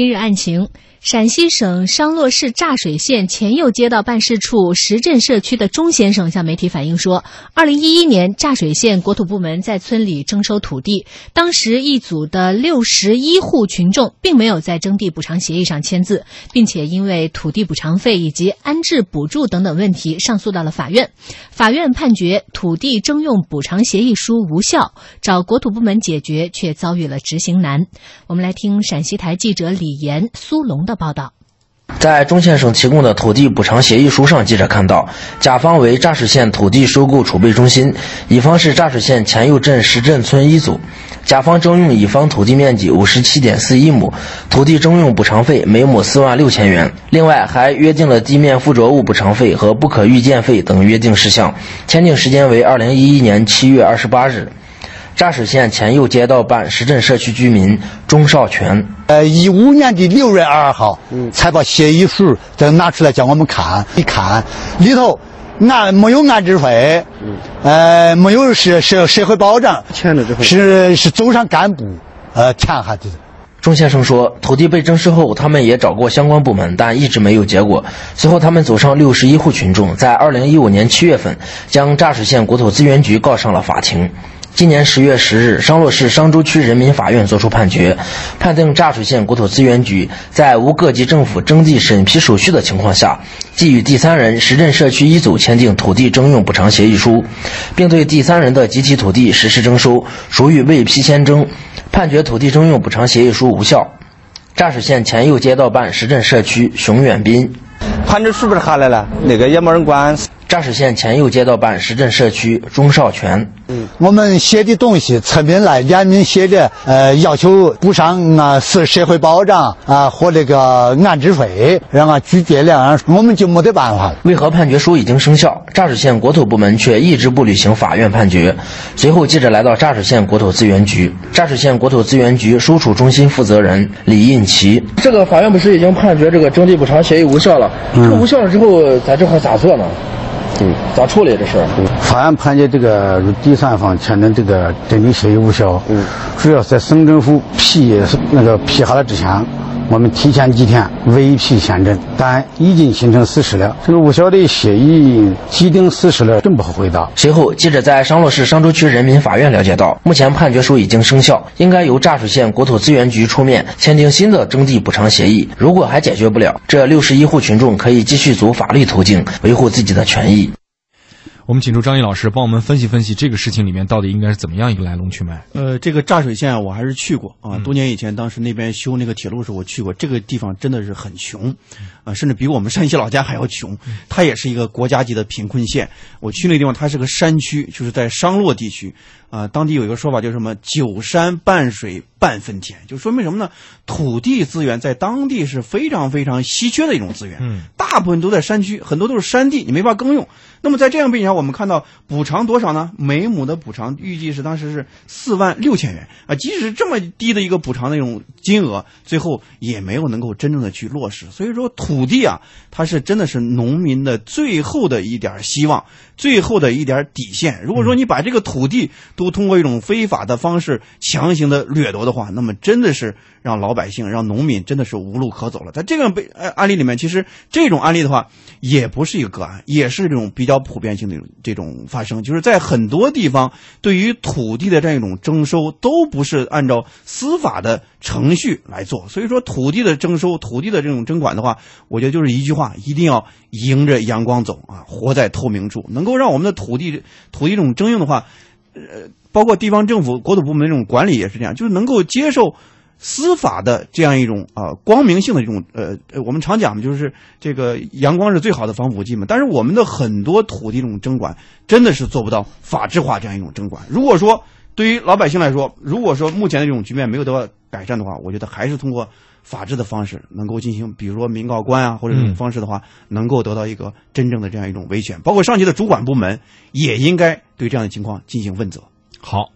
今日案情：陕西省商洛市柞水县前右街道办事处石镇社区的钟先生向媒体反映说，二零一一年柞水县国土部门在村里征收土地，当时一组的六十一户群众并没有在征地补偿协议上签字，并且因为土地补偿费以及安置补助等等问题上诉到了法院。法院判决土地征用补偿协议书无效，找国土部门解决却遭遇了执行难。我们来听陕西台记者李。李岩、苏龙的报道，在钟先生提供的土地补偿协议书上，记者看到，甲方为柞水县土地收购储备中心，乙方是柞水县前右镇石镇村一组，甲方征用乙方土地面积五十七点四一亩，土地征用补偿费每亩四万六千元，另外还约定了地面附着物补偿费和不可预见费等约定事项，签订时间为二零一一年七月二十八日。柞水县前右街道办石镇社区居民钟少全，呃，一五年的六月二号，嗯，才把协议书再拿出来叫我们看，一看里头安没有安置费，嗯，呃，没有社社社会保障，签了之后是是走上干部，呃，填下的。钟先生说，土地被征收后，他们也找过相关部门，但一直没有结果。随后，他们走上六十一户群众，在二零一五年七月份，将柞水县国土资源局告上了法庭。今年十月十日，商洛市商州区人民法院作出判决，判定柞水县国土资源局在无各级政府征地审批手续的情况下，即与第三人石镇社区一组签订土地征用补偿协议书，并对第三人的集体土地实施征收，属于未批先征，判决土地征用补偿协议书无效。柞水县前右街道办石镇社区熊远斌，判决书不是下来了，那个也没人管。柞水县前右街道办石镇社区钟少全，嗯，我们写的东西，村民来联名写的，呃，要求补偿啊，是社会保障啊和这个安置费，让俺拒绝了，我们就没得办法了。为何判决书已经生效，柞水县国土部门却一直不履行法院判决？随后，记者来到柞水县国土资源局，柞水县国土资源局收储中心负责人李印奇，这个法院不是已经判决这个征地补偿协议无效了？这无效了之后，咱这块咋做呢？嗯，咋处理这事儿？法院判决这个第三方签订这个征地协议无效，嗯，主要在省政府批那个批下来之前。我们提前几天未批宪政，但已经形成事实了。这个无效的协议既定事实了，真不好回答。随后，记者在商洛市商州区人民法院了解到，目前判决书已经生效，应该由柞水县国土资源局出面签订新的征地补偿协议。如果还解决不了，这六十一户群众可以继续走法律途径，维护自己的权益。我们请出张毅老师帮我们分析分析这个事情里面到底应该是怎么样一个来龙去脉。呃，这个柞水县我还是去过啊，多年以前，当时那边修那个铁路时候我去过，这个地方真的是很穷，啊，甚至比我们山西老家还要穷。它也是一个国家级的贫困县。我去那地方，它是个山区，就是在商洛地区。啊，当地有一个说法叫什么“九山半水半分田”，就说明什么呢？土地资源在当地是非常非常稀缺的一种资源。嗯，大部分都在山区，很多都是山地，你没法耕用。那么在这样背景下，我们看到补偿多少呢？每亩的补偿预计是当时是四万六千元啊。即使这么低的一个补偿那种金额，最后也没有能够真正的去落实。所以说，土土地啊，它是真的是农民的最后的一点希望，最后的一点底线。如果说你把这个土地，都通过一种非法的方式强行的掠夺的话，那么真的是让老百姓、让农民真的是无路可走了。在这个被案例里面，其实这种案例的话，也不是一个个案，也是这种比较普遍性的这种发生。就是在很多地方，对于土地的这样一种征收，都不是按照司法的程序来做。所以说，土地的征收、土地的这种征管的话，我觉得就是一句话：一定要迎着阳光走啊，活在透明处，能够让我们的土地土地这种征用的话。呃，包括地方政府、国土部门这种管理也是这样，就是能够接受司法的这样一种啊光明性的这种呃，我们常讲的就是这个阳光是最好的防腐剂嘛。但是我们的很多土地这种征管真的是做不到法制化这样一种征管。如果说对于老百姓来说，如果说目前的这种局面没有得到改善的话，我觉得还是通过法治的方式能够进行，比如说民告官啊或者这种方式的话，能够得到一个真正的这样一种维权。包括上级的主管部门也应该。对这样的情况进行问责。好，